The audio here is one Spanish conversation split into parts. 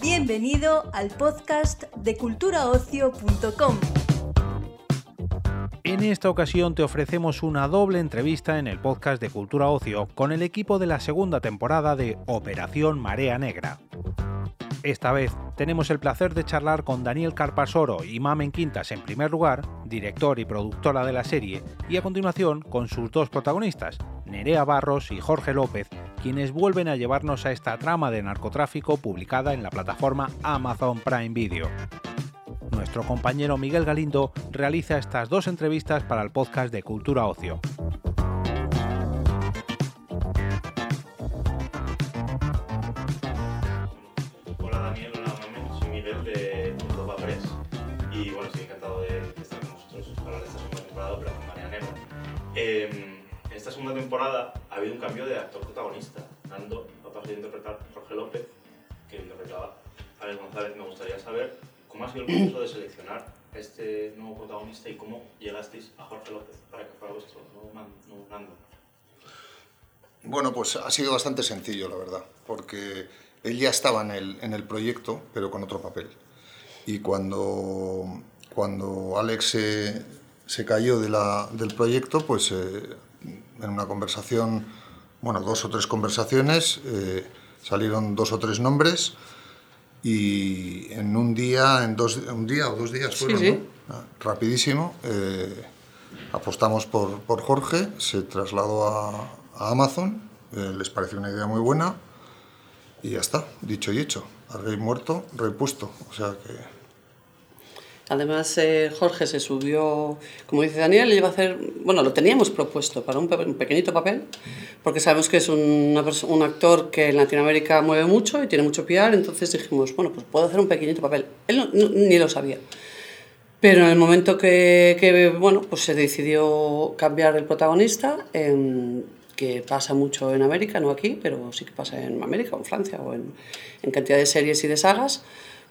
Bienvenido al podcast de culturaocio.com. En esta ocasión te ofrecemos una doble entrevista en el podcast de Cultura Ocio con el equipo de la segunda temporada de Operación Marea Negra. Esta vez tenemos el placer de charlar con Daniel Carpasoro y Mamen Quintas en primer lugar, director y productora de la serie, y a continuación con sus dos protagonistas, Nerea Barros y Jorge López, quienes vuelven a llevarnos a esta trama de narcotráfico publicada en la plataforma Amazon Prime Video. Nuestro compañero Miguel Galindo realiza estas dos entrevistas para el podcast de Cultura Ocio. Segunda temporada ha habido un cambio de actor protagonista, dando a pasar de interpretar a Jorge López, que interpretaba a Alex González. Me gustaría saber cómo ha sido el proceso de seleccionar a este nuevo protagonista y cómo llegasteis a Jorge López para que fuera vuestro nuevo nuevo mando. Bueno, pues ha sido bastante sencillo, la verdad, porque él ya estaba en el, en el proyecto, pero con otro papel. Y cuando, cuando Alex se, se cayó de la- del proyecto, pues eh, en una conversación, bueno, dos o tres conversaciones, eh, salieron dos o tres nombres y en un día, en dos, un día o dos días fueron, sí. ¿no? Ah, rapidísimo, eh, apostamos por, por Jorge, se trasladó a, a Amazon, eh, les pareció una idea muy buena y ya está, dicho y hecho. A rey muerto, rey puesto. O sea que Además, eh, Jorge se subió, como dice Daniel, le iba a hacer, bueno, lo teníamos propuesto para un, un pequeñito papel, porque sabemos que es un actor que en Latinoamérica mueve mucho y tiene mucho PR, entonces dijimos, bueno, pues puedo hacer un pequeñito papel. Él ni lo sabía. Pero en el momento que, que, bueno, pues se decidió cambiar el protagonista, em, que pasa mucho en América, no aquí, pero sí que pasa en América o en Francia o en, en cantidad de series y de sagas,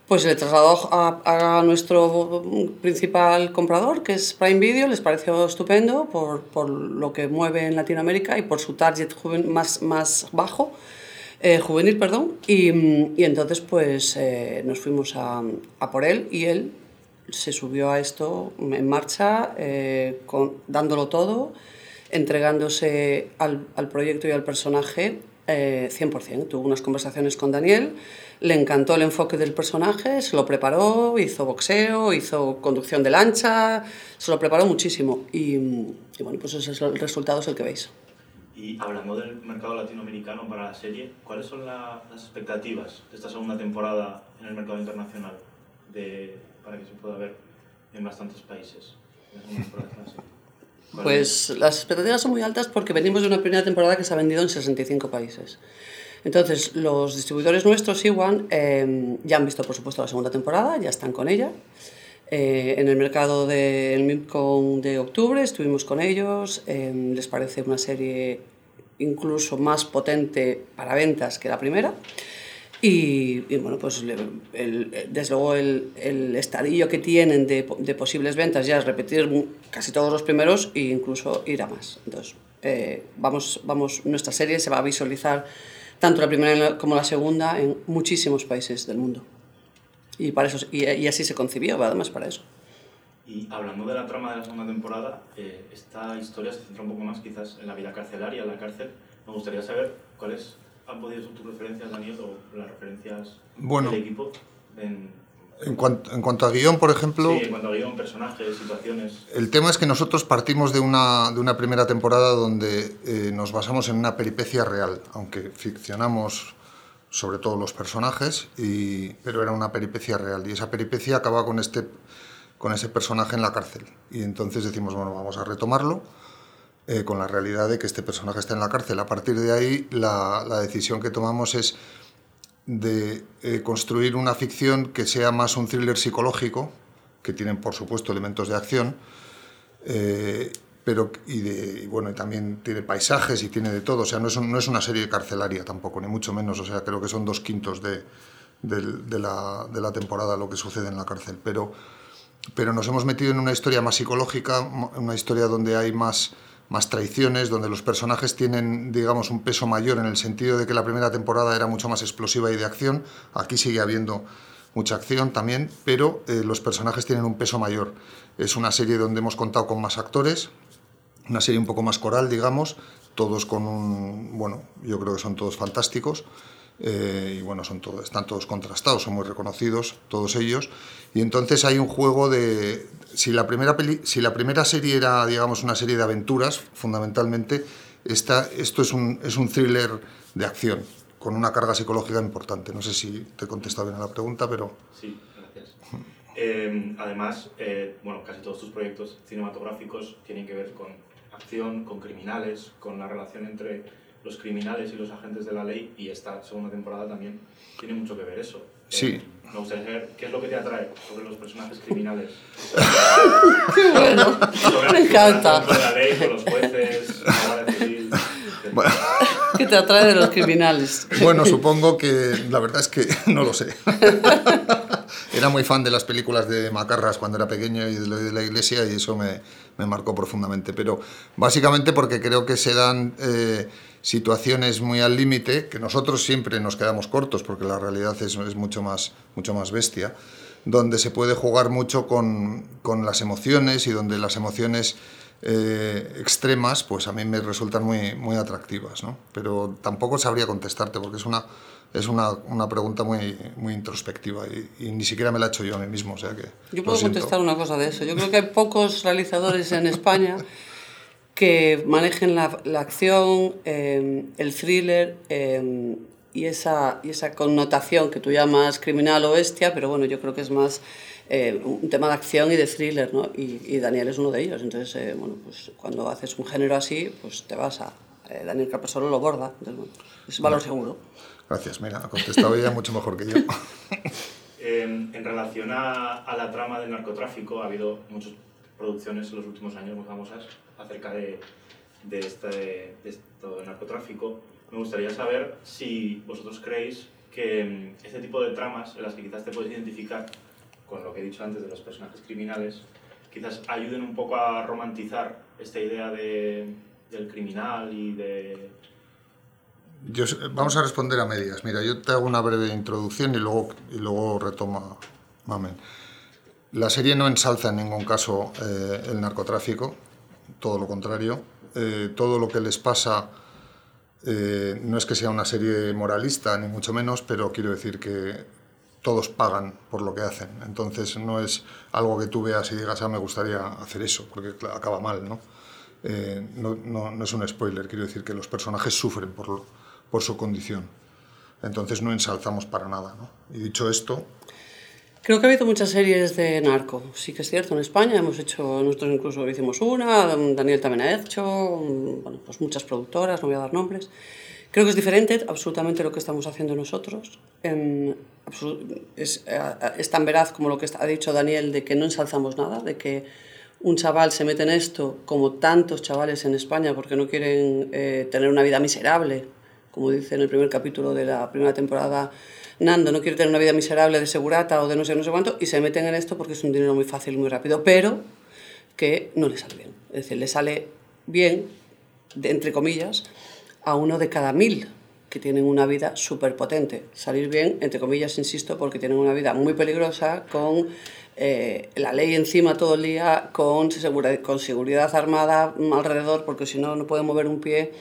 pues le trasladó a, a nuestro principal comprador, que es Prime Video, les pareció estupendo por, por lo que mueve en Latinoamérica y por su target juven- más, más bajo, eh, juvenil, perdón, y, y entonces pues eh, nos fuimos a, a por él y él se subió a esto en marcha, eh, con, dándolo todo, entregándose al, al proyecto y al personaje eh, 100%. Tuvo unas conversaciones con Daniel, le encantó el enfoque del personaje, se lo preparó, hizo boxeo, hizo conducción de lancha, se lo preparó muchísimo. Y, bueno, pues ese es el resultado, es el que veis. Y hablando del mercado latinoamericano para la serie, ¿cuáles son la- las expectativas de esta segunda temporada en el mercado internacional de, para que se pueda ver en bastantes países? La de la serie. ¿Cuál Pues las expectativas son muy altas porque venimos de una primera temporada que se ha vendido en 65 países. Entonces, los distribuidores nuestros, Iwan, eh, ya han visto, por supuesto, la segunda temporada, ya están con ella. Eh, en el mercado del MIPCOM de octubre estuvimos con ellos, eh, les parece una serie incluso más potente para ventas que la primera. Y, y, bueno, pues el- desde luego el, el estadillo que tienen de, de posibles ventas ya es repetir casi todos los primeros e incluso ir a más. Entonces, eh, vamos, vamos, nuestra serie se va a visualizar tanto la primera como la segunda en muchísimos países del mundo. Y, para eso, y, y así se concibió, además para eso. Y hablando de la trama de la segunda temporada, eh, esta historia se centra un poco más quizás en la vida carcelaria, en la cárcel. Me gustaría saber cuáles han podido ser tus referencias, Daniel, o las referencias Bueno. del equipo en, en, cuan- en cuanto a guion, por ejemplo, sí, en cuanto a guion, personajes, situaciones. el tema es que nosotros partimos de una, de una primera temporada donde eh, nos basamos en una peripecia real, aunque ficcionamos sobre todo los personajes, y, pero era una peripecia real. Y esa peripecia acaba con, este, con ese personaje en la cárcel. Y entonces decimos, bueno, vamos a retomarlo eh, con la realidad de que este personaje está en la cárcel. A partir de ahí, la, la decisión que tomamos es de eh, construir una ficción que sea más un thriller psicológico, que tienen por supuesto elementos de acción, eh, pero y, de, y bueno, y también tiene paisajes y tiene de todo, o sea, no es, un- no es una serie carcelaria tampoco, ni mucho menos, o sea, creo que son dos quintos de, del- de la, de la temporada lo que sucede en la cárcel, pero pero nos hemos metido en una historia más psicológica, una historia donde hay más, más traiciones, donde los personajes tienen, digamos, un peso mayor en el sentido de que la primera temporada era mucho más explosiva y de acción. Aquí sigue habiendo mucha acción también, pero eh, los personajes tienen un peso mayor. Es una serie donde hemos contado con más actores, una serie un poco más coral, digamos, todos con un, bueno, yo creo que son todos fantásticos. Eh, y bueno, son todos, están todos contrastados, son muy reconocidos todos ellos. Y entonces hay un juego de... Si la primera, peli, si la primera serie era, digamos, una serie de aventuras, fundamentalmente, esta, esto es un, es un thriller de acción, con una carga psicológica importante. No sé si te he contestado bien a la pregunta, pero... Sí, gracias. Eh, además, eh, bueno, casi todos tus proyectos cinematográficos tienen que ver con acción, con criminales, con la relación entre los criminales y los agentes de la ley, y esta segunda temporada también tiene mucho que ver eso. Sí. Eh, me gustaría saber qué es lo que te atrae sobre los personajes criminales. ¡Qué bueno! Sobre Me encanta. Sobre la ley, con los jueces, la Guardia Civil, etcétera. Bueno, ¿Qué te atrae de los criminales? bueno, supongo que la verdad es que no lo sé. Era muy fan de las películas de Macarras cuando era pequeño y de lo de la iglesia y eso me, me marcó profundamente. Pero básicamente porque creo que se dan eh, situaciones muy al límite, que nosotros siempre nos quedamos cortos porque la realidad es, es mucho, más, mucho más bestia, donde se puede jugar mucho con, con las emociones y donde las emociones eh, extremas, pues a mí me resultan muy, muy atractivas, ¿no? Pero tampoco sabría contestarte porque es una, es una, una pregunta muy, muy introspectiva y, y ni siquiera me la he hecho yo a mí mismo, o sea que... Yo puedo contestar una cosa de eso. Yo creo que hay pocos realizadores en España que manejen la, la acción, eh, el thriller eh, y, esa, y esa connotación que tú llamas criminal o bestia, pero bueno, yo creo que es más eh, un tema de acción y de thriller, ¿no? Y, y Daniel es uno de ellos. Entonces, eh, bueno, pues cuando haces un género así, pues te vas a... eh, Daniel Capasolo lo borda. Entonces, bueno, es valor seguro. Gracias, mira, ha contestado ella mucho mejor que yo. Eh, en relación a, a la trama del narcotráfico, ha habido muchas producciones en los últimos años muy famosas acerca de, de, este, de esto del narcotráfico. Me gustaría saber si vosotros creéis que mm, este tipo de tramas en las que quizás te puedes identificar con lo que he dicho antes de los personajes criminales, quizás ayuden un poco a romantizar esta idea de, del criminal y de... Vamos a responder a medias. Mira, yo te hago una breve introducción y luego, y luego retoma Mamen. La serie no ensalza en ningún caso eh, el narcotráfico, todo lo contrario. Eh, todo lo que les pasa eh, no es que sea una serie moralista, ni mucho menos, pero quiero decir que todos pagan por lo que hacen. Entonces no es algo que tú veas y digas, ah, me gustaría hacer eso, porque acaba mal, ¿no? Eh, no, no- no es un spoiler, quiero decir que los personajes sufren por, por su condición. Entonces no ensalzamos para nada. ¿no? Y dicho esto, Creo que ha habido muchas series de narco. Sí que es cierto, en España hemos hecho, nosotros incluso hicimos una, Daniel también ha hecho, bueno, pues muchas productoras, no voy a dar nombres. Creo que es diferente absolutamente lo que estamos haciendo nosotros. En, absolu- es, eh, es tan veraz como lo que ha dicho Daniel de que no ensalzamos nada, de que un chaval se mete en esto, como tantos chavales en España, porque no quieren eh, tener una vida miserable, como dice en el primer capítulo de la primera temporada Nando, no quiere tener una vida miserable de segurata o de no sé, no sé cuánto, y se meten en esto porque es un dinero muy fácil muy rápido, pero que no le sale bien. Es decir, le sale bien, de- entre comillas, a uno de cada mil que tienen una vida súper potente. Salir bien, entre comillas, insisto, porque tienen una vida muy peligrosa, con eh, la ley encima todo el día, con, segura- con seguridad armada alrededor, porque si no, no pueden mover un pie.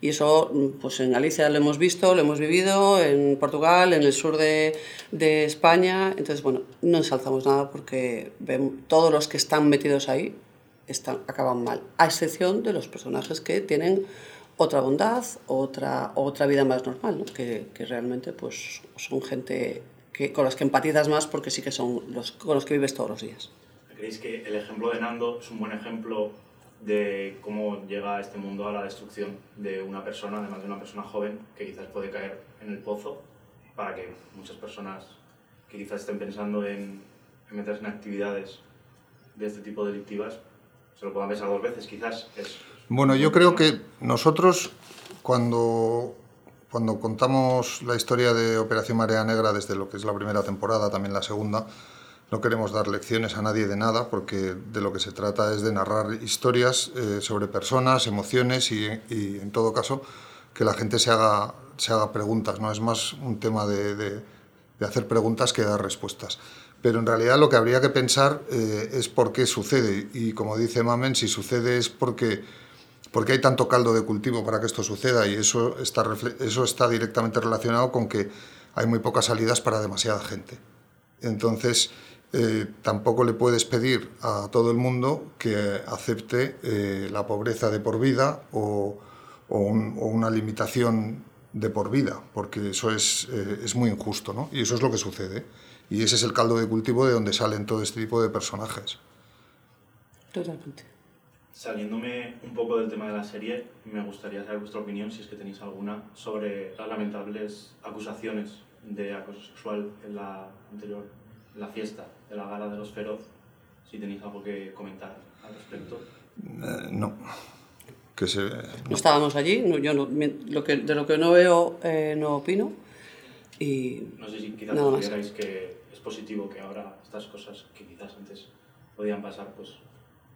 Y eso, mm, pues en Galicia lo hemos visto, lo hemos vivido, en Portugal, en el sur de, de España. Entonces, bueno, no ensalzamos nada porque todos los que están metidos ahí están, acaban mal, a excepción de los personajes que tienen otra bondad, otra, otra vida más normal, ¿no? que, que realmente pues, son gente que, con las que empatizas más porque sí que son los con los que vives todos los días. ¿Creéis que el ejemplo de Nando es un buen ejemplo de cómo llega este mundo a la destrucción de una persona, además de una persona joven, que quizás puede caer en el pozo, para que muchas personas que quizás estén pensando en, en meterse en actividades de este tipo delictivas, se lo puedan pensar dos veces, quizás. Es, Bueno, yo creo que nosotros cuando, cuando contamos la historia de Operación Marea Negra desde lo que es la primera temporada, también la segunda, no queremos dar lecciones a nadie de nada porque de lo que se trata es de narrar historias eh, sobre personas, emociones y, en todo caso que la gente se haga, se haga preguntas. ¿no? Es más un tema de, de, de hacer preguntas que dar respuestas. Pero en realidad lo que habría que pensar eh, es por qué sucede. Y como dice Mamen, si sucede es porque, porque hay tanto caldo de cultivo para que esto suceda y eso está, eso está directamente relacionado con que hay muy pocas salidas para demasiada gente. Entonces, eh, tampoco le puedes pedir a todo el mundo que acepte eh, la pobreza de por vida o, o, un, o, una limitación de por vida, porque eso es, eh, es muy injusto, ¿no? Y eso es lo que sucede. Y ese es el caldo de cultivo de donde salen todo este tipo de personajes. Totalmente. Saliéndome un poco del tema de la serie, me gustaría saber vuestra opinión, si es que tenéis alguna, sobre las lamentables acusaciones de acoso sexual en la anterior la fiesta de la gala de los feroz, si tenéis algo que comentar al respecto. Eh, no. Que se... no. estábamos allí, no, yo no, lo que, de lo que no veo eh, no opino. Y no sé si quizás consideráis que es positivo que ahora estas cosas que quizás antes podían pasar, pues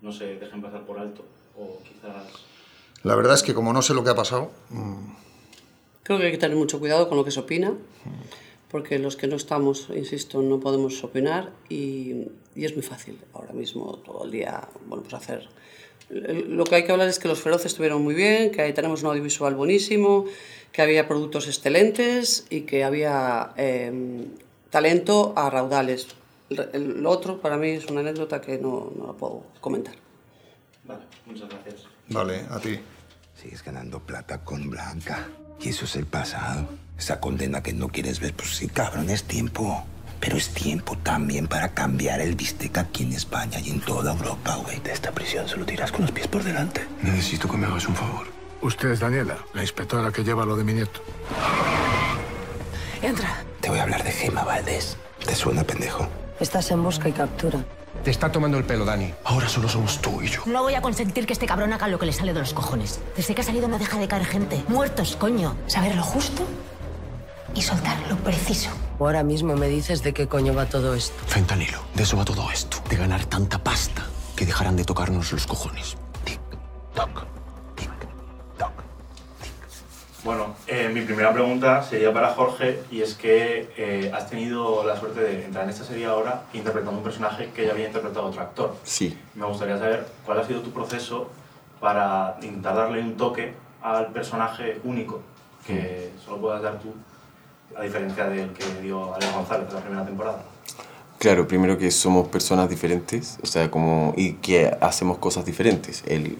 no se dejen pasar por alto o quizás... La verdad es que como no sé lo que ha pasado... Mmm... Creo que hay que tener mucho cuidado con lo que se opina porque los que no estamos, insisto, no podemos opinar y, y, es muy fácil ahora mismo, todo el día, bueno, pues hacer... Lo que hay que hablar es que los feroces estuvieron muy bien, que ahí tenemos un audiovisual buenísimo, que había productos excelentes y que había eh, talento a raudales. Lo otro para mí es una anécdota que no, no la puedo comentar. Vale, muchas gracias. Vale, a ti. Sigues ganando plata con Blanca. Y eso es el pasado. Esa condena que no quieres ver, pues sí, cabrón, es tiempo. Pero es tiempo también para cambiar el bistec aquí en España y en toda Europa, güey. De esta prisión solo tiras con los pies por delante. Necesito que me hagas un favor. Usted es Daniela, la inspectora que lleva lo de mi nieto. Entra. Te voy a hablar de Gema Valdés. ¿Te suena, pendejo? Estás en busca y captura. Te está tomando el pelo, Dani. Ahora solo somos tú y yo. No voy a consentir que este cabrón haga lo que le sale de los cojones. Desde que ha salido no deja de caer gente. Muertos, coño. Saber lo justo y soltar lo preciso. Ahora mismo me dices de qué coño va todo esto. Fentanilo. De eso va todo esto. De ganar tanta pasta que dejarán de tocarnos los cojones. Tic, toc. Tic, toc. Bueno, eh, mi primera pregunta sería para Jorge y es que eh, has tenido la suerte de entrar en esta serie ahora interpretando un personaje que ya había interpretado otro actor. Sí. Me gustaría saber cuál ha sido tu proceso para intentar darle un toque al personaje único que solo puedas dar tú, a diferencia del que dio Alex González en la primera temporada. Claro, primero que somos personas diferentes, o sea, como, y que hacemos cosas diferentes. Él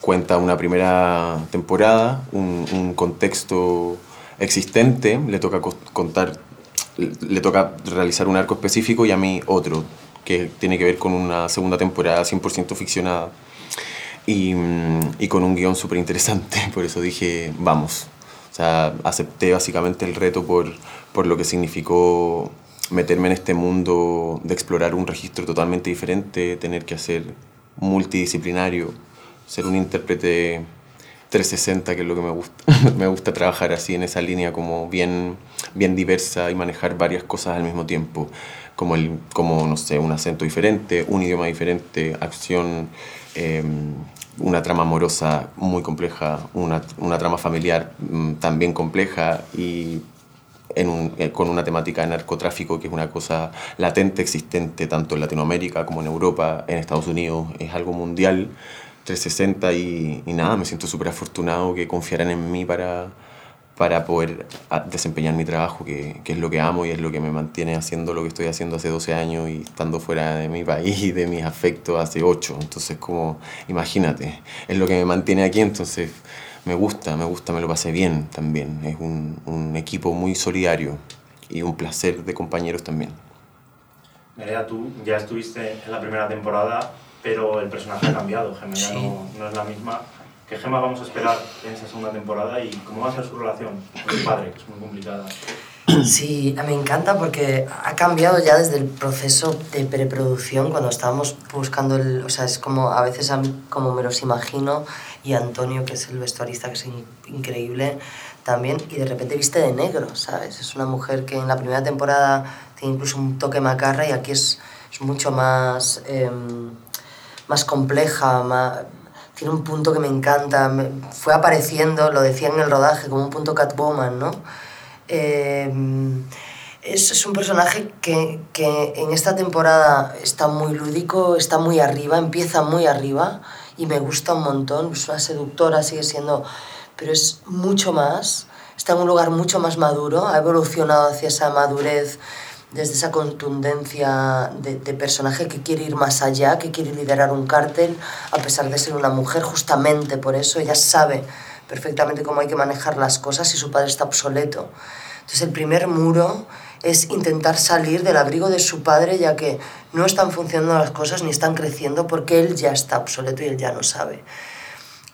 cuenta una primera temporada, un, un contexto existente, le toca contar, le toca realizar un arco específico y a mí otro, que tiene que ver con una segunda temporada 100% ficcionada y, y con un guion súper interesante, por eso dije, vamos. O sea, acepté básicamente el reto por, por lo que significó meterme en este mundo de explorar un registro totalmente diferente, tener que hacer multidisciplinario, ser un intérprete 360, que es lo que me gusta. me gusta trabajar así en esa línea como bien, bien diversa y manejar varias cosas al mismo tiempo, como, el, como no sé, un acento diferente, un idioma diferente, acción, eh, una trama amorosa muy compleja, una, una trama familiar mmm, también compleja y en un, eh, con una temática de narcotráfico que es una cosa latente, existente tanto en Latinoamérica como en Europa, en Estados Unidos, es algo mundial, 360 y, y nada, me siento súper afortunado que confiaran en mí para, para poder desempeñar mi trabajo, que, que, es lo que amo y es lo que me mantiene haciendo lo que estoy haciendo hace 12 años y estando fuera de mi país y de mis afectos hace 8. Entonces, como, imagínate, es lo que me mantiene aquí, entonces me gusta, me gusta, me lo pasé bien también. Es un, un equipo muy solidario y un placer de compañeros también. Nerea, tú ya estuviste en la primera temporada, pero el personaje ha cambiado, Gemma sí. no, no es la misma. ¿Qué Gema vamos a esperar en esta segunda temporada y cómo va a ser su relación con su padre, que es muy complicada? Sí, me encanta porque ha cambiado ya desde el proceso de preproducción, cuando estábamos buscando el... O sea, es como a veces a mí, como me los imagino, y Antonio, que es el vestuarista, que es in increíble también, y de repente viste de negro, ¿sabes? Es una mujer que en la primera temporada tiene incluso un toque macarra y aquí es es mucho más, em, más compleja, más, tiene un punto que me encanta, me- fue apareciendo, lo decía en el rodaje, como un punto Catwoman, ¿no? Em, es, es un personaje que, que en esta temporada está muy lúdico, está muy arriba, empieza muy arriba y me gusta un montón, es una seductora, sigue siendo, pero es mucho más, está en un lugar mucho más maduro, ha evolucionado hacia esa madurez, desde esa contundencia de, personaje que quiere ir más allá, que quiere liderar un cártel, a pesar de ser una mujer, justamente por eso ella sabe perfectamente cómo hay que manejar las cosas y su padre está obsoleto. Entonces el primer muro es intentar salir del abrigo de su padre ya que no están funcionando las cosas ni están creciendo porque él ya está obsoleto y él ya no sabe.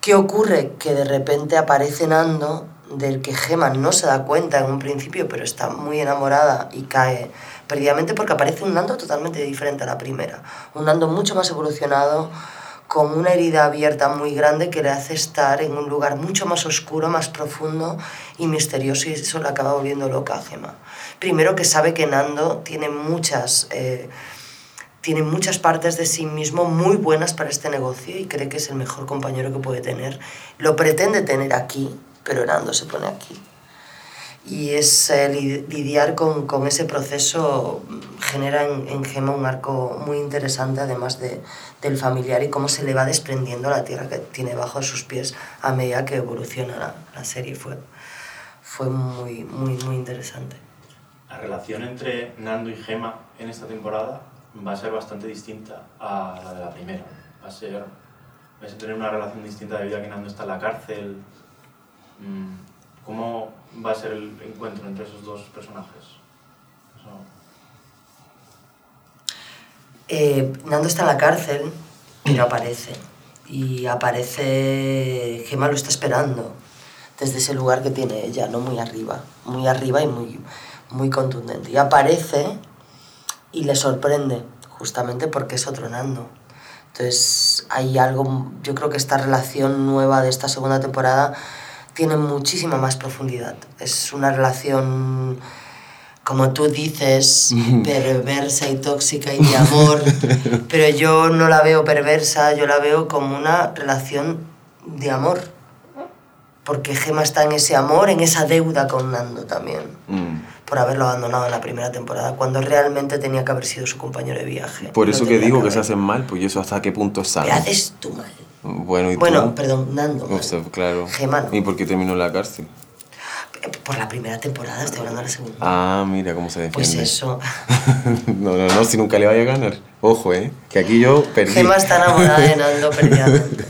¿Qué ocurre? Que de repente aparece Nando, del que Gemma no se da cuenta en un principio, pero está muy enamorada y cae perdidamente porque aparece un Nando totalmente diferente a la primera. Un Nando mucho más evolucionado, con una herida abierta muy grande que le hace estar en un lugar mucho más oscuro, más profundo y misterioso y eso le acaba volviendo loca a Gemma. Primero que sabe que Nando tiene muchas... eh, tiene muchas partes de sí mismo muy buenas para este negocio y cree que es el mejor compañero que puede tener. Lo pretende tener aquí, pero Nando se pone aquí. Y es eh, li- lidiar con, con ese proceso mm, genera en, en Gema un arco muy interesante, además de, del familiar y cómo se le va desprendiendo la tierra que tiene bajo sus pies a medida que evoluciona la, la serie. Fue, fue muy, muy, muy interesante. La relación entre Nando y Gema en esta temporada va a ser bastante distinta a la de la primera. Va a ser. Vais a tener una relación distinta debido a que Nando está en la cárcel. Mm, ¿Cómo va a ser el encuentro entre esos dos personajes? Eso- Eh, Nando está en la cárcel, pero aparece. Y aparece, Gemma lo está esperando desde ese lugar que tiene ella, no muy arriba, muy arriba y muy, muy contundente. Y aparece y le sorprende, justamente porque es otro Nando. Entonces hay algo, yo creo que esta relación nueva de esta segunda temporada tiene muchísima más profundidad. Es una relación, como tú dices, perversa y tóxica y de amor, pero yo no la veo perversa, yo la veo como una relación de amor. Porque Gema está en ese amor, en esa deuda con Nando también, Mm. por haberlo abandonado en la primera temporada, cuando realmente tenía que haber sido su compañero de viaje. Por No eso que tenía digo que haber. se hacen mal, pues ¿y eso hasta qué punto es sano. ¿Qué haces tú mal? Bueno, ¿y Bueno, tú? perdón, Nando. O sea, claro. Gema no. ¿Y por qué terminó la cárcel? Por la primera temporada, estoy hablando de la segunda. Ah, mira cómo se defiende. Pues eso. no, no, no, si nunca le vaya a ganar. Ojo, ¿eh? Que aquí yo perdí. Gema está enamorada de Nando perdidamente.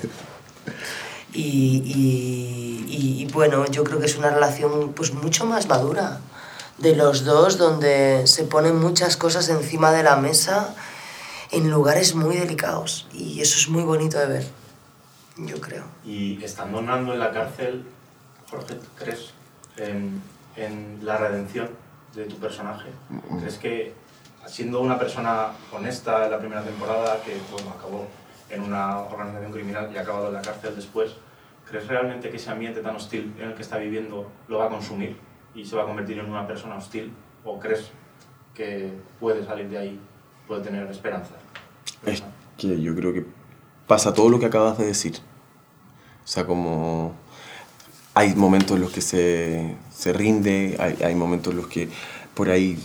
Y, y, y- y bueno, yo creo que es una relación pues mucho más madura de los dos, donde se ponen muchas cosas encima de la mesa en lugares muy delicados. Y eso es muy bonito de ver, yo creo. Y estando Nando en la cárcel, Jorge, ¿crees en, en la redención de tu personaje? ¿Crees que siendo una persona honesta en la primera temporada, que bueno, acabó en una organización criminal y ha acabado en la cárcel después, ¿crees realmente que ese ambiente tan hostil en el que está viviendo lo va a consumir y se va a convertir en una persona hostil? ¿O crees que puede salir de ahí, puede tener esperanza? Es que yo creo que pasa todo lo que acabas de decir. O sea, como hay momentos en los que se, se rinde, hay, hay momentos en los que por ahí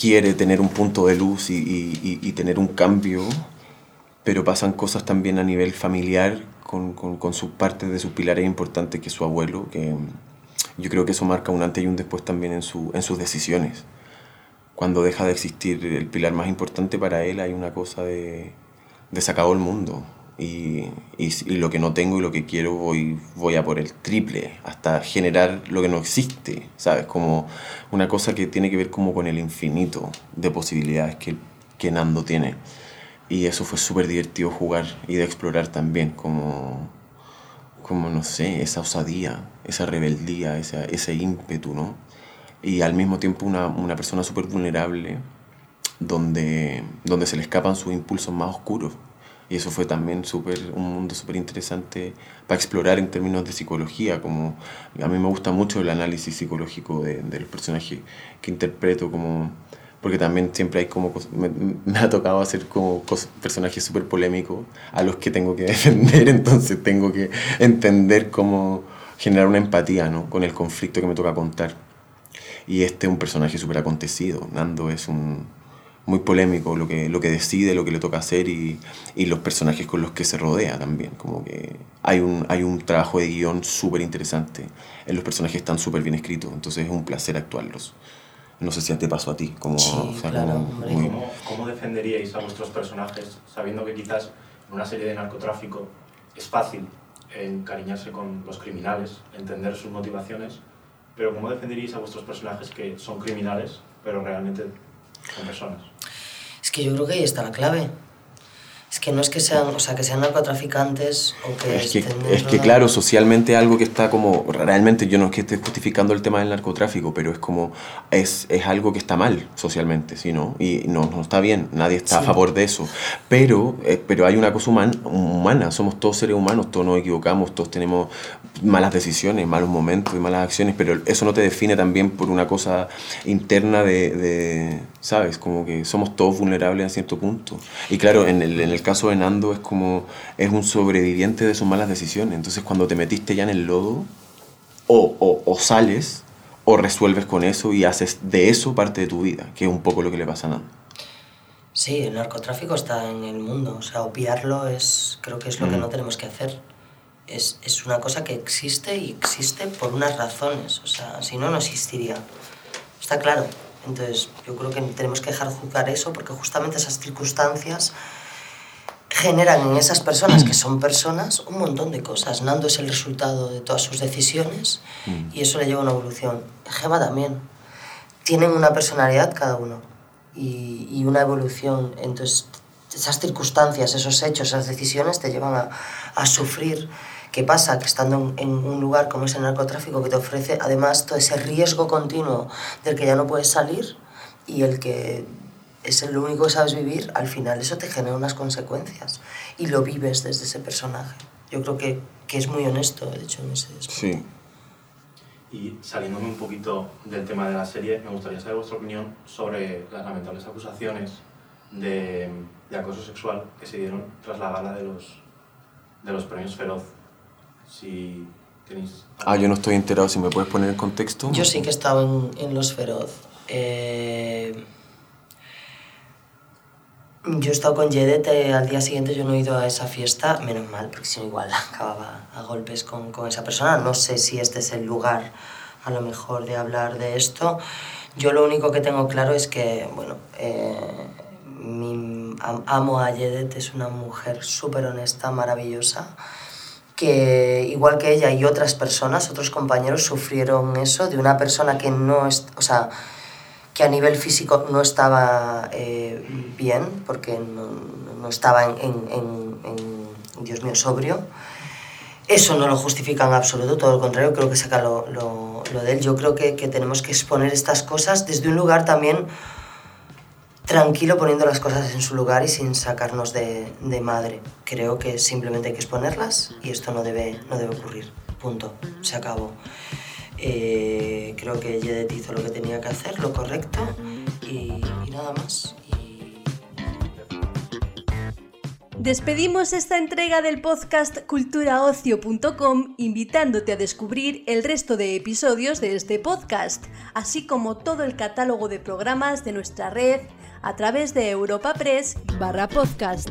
quiere tener un punto de luz y, y- y- tener un cambio, pero pasan cosas también a nivel familiar con, con, con sus partes de sus pilares importantes, que es su abuelo, que yo creo que eso marca un antes y un después también en, su, en sus decisiones cuando deja de existir el pilar más importante para él, hay una cosa de, de se acabó el mundo. Y, y, lo que no tengo y lo que quiero voy, voy a por el triple, hasta generar lo que no existe, ¿sabes? Como una cosa que tiene que ver como con el infinito de posibilidades que, que Nando tiene. Y eso fue súper divertido jugar y de explorar también, como, como no sé, esa osadía, esa rebeldía, esa, ese ímpetu, ¿no? y al mismo tiempo una, una persona súper vulnerable donde, donde se le escapan sus impulsos más oscuros. Y eso fue también súper un mundo súper interesante para explorar en términos de psicología. Como, a mí me gusta mucho el análisis psicológico de, de los personajes que interpreto, como porque también siempre hay como, me, me ha tocado hacer como personajes súper polémicos a los que tengo que defender, entonces tengo que entender cómo generar una empatía ¿no? con el conflicto que me toca contar. Y este es un personaje súper acontecido, Nando es un muy polémico lo que, lo que decide, lo que le toca hacer y, y los personajes con los que se rodea también. Como que hay un, hay un trabajo de guion súper interesante. En los personajes están súper bien escritos, entonces es un placer actuarlos. No sé si te pasó a ti. Como, ¿Cómo, defenderíais a vuestros personajes sabiendo que quizás en una serie de narcotráfico es fácil encariñarse con los criminales, entender sus motivaciones, pero ¿cómo defenderíais a vuestros personajes que son criminales, pero realmente son personas? Que yo creo que ahí está la clave. Que no es que sean, o sea, que sean narcotraficantes o que... Es que, es que claro, socialmente algo que está como, realmente yo no es que esté justificando el tema del narcotráfico, pero es como, es, es algo que está mal socialmente, ¿sí, no? Y no, no está bien, nadie está a favor de eso. Pero, eh, pero hay una cosa humana, humana, somos todos seres humanos, todos nos equivocamos, todos tenemos malas decisiones, malos momentos y malas acciones, pero eso no te define también por una cosa interna de, de ¿sabes? Como que somos todos vulnerables a cierto punto. Y claro, en el, en el caso de Nando es como, es un sobreviviente de sus malas decisiones. Entonces cuando te metiste ya en el lodo, o, o, o sales, o resuelves con eso y haces de eso parte de tu vida, que es un poco lo que le pasa a Nando. Sí, el narcotráfico está en el mundo, o sea, obviarlo es, creo que es lo que no tenemos que hacer. Es, es, una cosa que existe y existe por unas razones, o sea, si no, no existiría. Está claro. Entonces, yo creo que tenemos que dejar juzgar eso porque justamente esas circunstancias generan en esas personas que son personas un montón de cosas. Nando es el resultado de todas sus decisiones y eso le lleva a una evolución. Gema también. Tienen una personalidad cada uno y, una evolución. Entonces, esas circunstancias, esos hechos, esas decisiones te llevan a, a sufrir. ¿Qué pasa? Que estando en, en, un lugar como es el narcotráfico, que te ofrece además todo ese riesgo continuo del que ya no puedes salir y el que es el único que sabes vivir, al final eso te genera unas consecuencias y lo vives desde ese personaje. Yo creo que, que es muy honesto, de hecho, en ese aspecto. Sí. Y saliéndome un poquito del tema de la serie, me gustaría saber vuestra opinión sobre las lamentables acusaciones de, de acoso sexual que se dieron tras la gala de los, de los premios Feroz. Si tenéis... Ah, yo no estoy enterado, si me puedes poner en contexto. Yo sí que he estado en, en los Feroz. Eh yo he estado con Jedet, eh, al día siguiente yo no he ido a esa fiesta, menos mal, porque si no igual acababa a golpes con, con, esa persona. No sé si este es el lugar a lo mejor de hablar de esto. Yo lo único que tengo claro es que, bueno, eh, mi, amo a Jedet, es una mujer súper honesta, maravillosa, que igual que ella y otras personas, otros compañeros sufrieron eso de una persona que no es, o sea, que a nivel físico no estaba eh, bien, porque no, no estaba en, en, en, en, Dios mío, sobrio. Eso no lo justifica en absoluto, todo lo contrario, creo que saca lo, lo, lo de él. Yo creo que, que, tenemos que exponer estas cosas desde un lugar también tranquilo, poniendo las cosas en su lugar y sin sacarnos de, de madre. Creo que simplemente hay que exponerlas y esto no debe, no debe ocurrir. Punto. Se acabó. Eh, creo que Jedet hizo lo que tenía que hacer, lo correcto, y, nada más. Despedimos esta entrega del podcast culturaocio.com invitándote a descubrir el resto de episodios de este podcast, así como todo el catálogo de programas de nuestra red a través de Europa Press barra podcast.